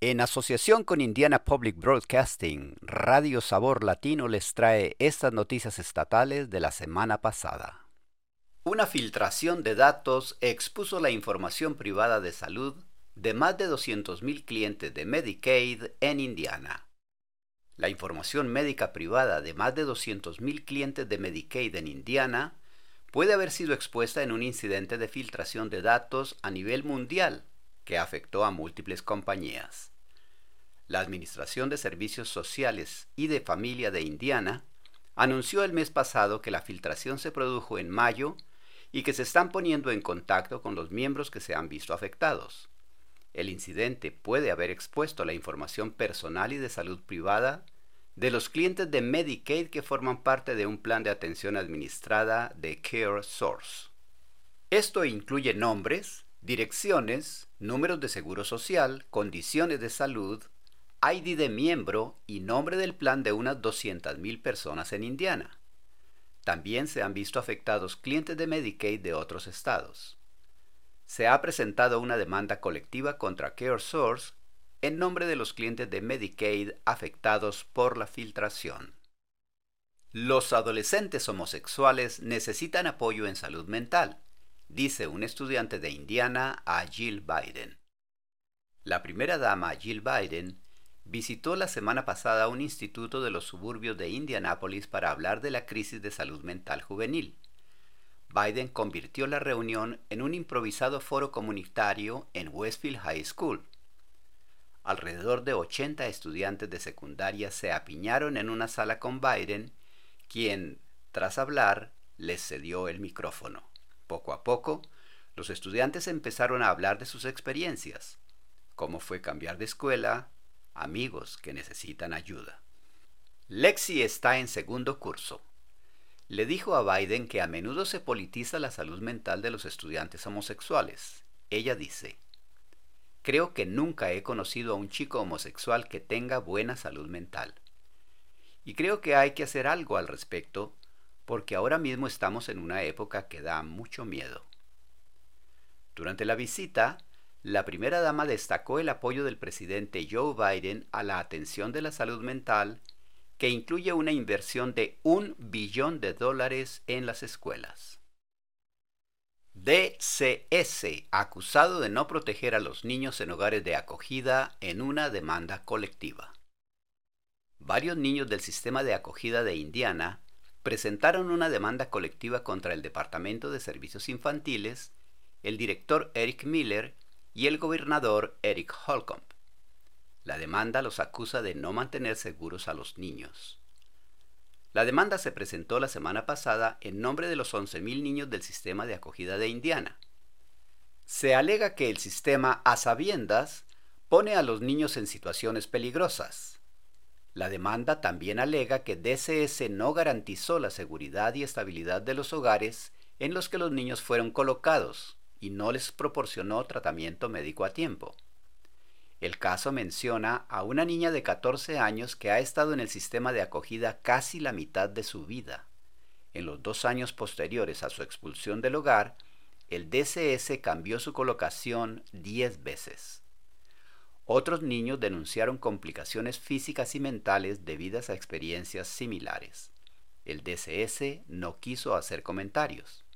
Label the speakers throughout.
Speaker 1: En asociación con Indiana Public Broadcasting, Radio Sabor Latino les trae estas noticias estatales de la semana pasada. Una filtración de datos expuso la información privada de salud de más de 200.000 clientes de Medicaid en Indiana. La información médica privada de más de 200.000 clientes de Medicaid en Indiana puede haber sido expuesta en un incidente de filtración de datos a nivel mundial que afectó a múltiples compañías. La Administración de Servicios Sociales y de Familia de Indiana anunció el mes pasado que la filtración se produjo en mayo y que se están poniendo en contacto con los miembros que se han visto afectados. El incidente puede haber expuesto la información personal y de salud privada de los clientes de Medicaid que forman parte de un plan de atención administrada de Care Source. Esto incluye nombres, direcciones, números de seguro social, condiciones de salud, ID de miembro y nombre del plan de unas 200.000 personas en Indiana. También se han visto afectados clientes de Medicaid de otros estados. Se ha presentado una demanda colectiva contra CareSource en nombre de los clientes de Medicaid afectados por la filtración. Los adolescentes homosexuales necesitan apoyo en salud mental, dice un estudiante de Indiana a Jill Biden. La primera dama, Jill Biden, visitó la semana pasada un instituto de los suburbios de Indianápolis para hablar de la crisis de salud mental juvenil. Biden convirtió la reunión en un improvisado foro comunitario en Westfield High School. Alrededor de 80 estudiantes de secundaria se apiñaron en una sala con Biden, quien, tras hablar, les cedió el micrófono. Poco a poco, los estudiantes empezaron a hablar de sus experiencias, cómo fue cambiar de escuela, amigos que necesitan ayuda. Lexi está en segundo curso. Le dijo a Biden que a menudo se politiza la salud mental de los estudiantes homosexuales. Ella dice, Creo que nunca he conocido a un chico homosexual que tenga buena salud mental. Y creo que hay que hacer algo al respecto, porque ahora mismo estamos en una época que da mucho miedo. Durante la visita, la primera dama destacó el apoyo del presidente Joe Biden a la atención de la salud mental, que incluye una inversión de un billón de dólares en las escuelas. DCS, acusado de no proteger a los niños en hogares de acogida en una demanda colectiva. Varios niños del sistema de acogida de Indiana presentaron una demanda colectiva contra el Departamento de Servicios Infantiles, el director Eric Miller y el gobernador Eric Holcomb. La demanda los acusa de no mantener seguros a los niños. La demanda se presentó la semana pasada en nombre de los 11.000 niños del sistema de acogida de Indiana. Se alega que el sistema, a sabiendas, pone a los niños en situaciones peligrosas. La demanda también alega que DCS no garantizó la seguridad y estabilidad de los hogares en los que los niños fueron colocados, y no les proporcionó tratamiento médico a tiempo. El caso menciona a una niña de 14 años que ha estado en el sistema de acogida casi la mitad de su vida. En los dos años posteriores a su expulsión del hogar, el DCS cambió su colocación 10 veces. Otros niños denunciaron complicaciones físicas y mentales debidas a experiencias similares. El DCS no quiso hacer comentarios.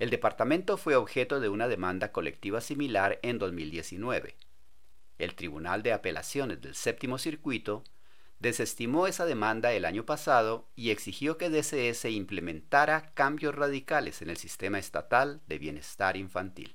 Speaker 1: El departamento fue objeto de una demanda colectiva similar en 2019. El Tribunal de Apelaciones del Séptimo Circuito desestimó esa demanda el año pasado y exigió que DCS implementara cambios radicales en el sistema estatal de bienestar infantil.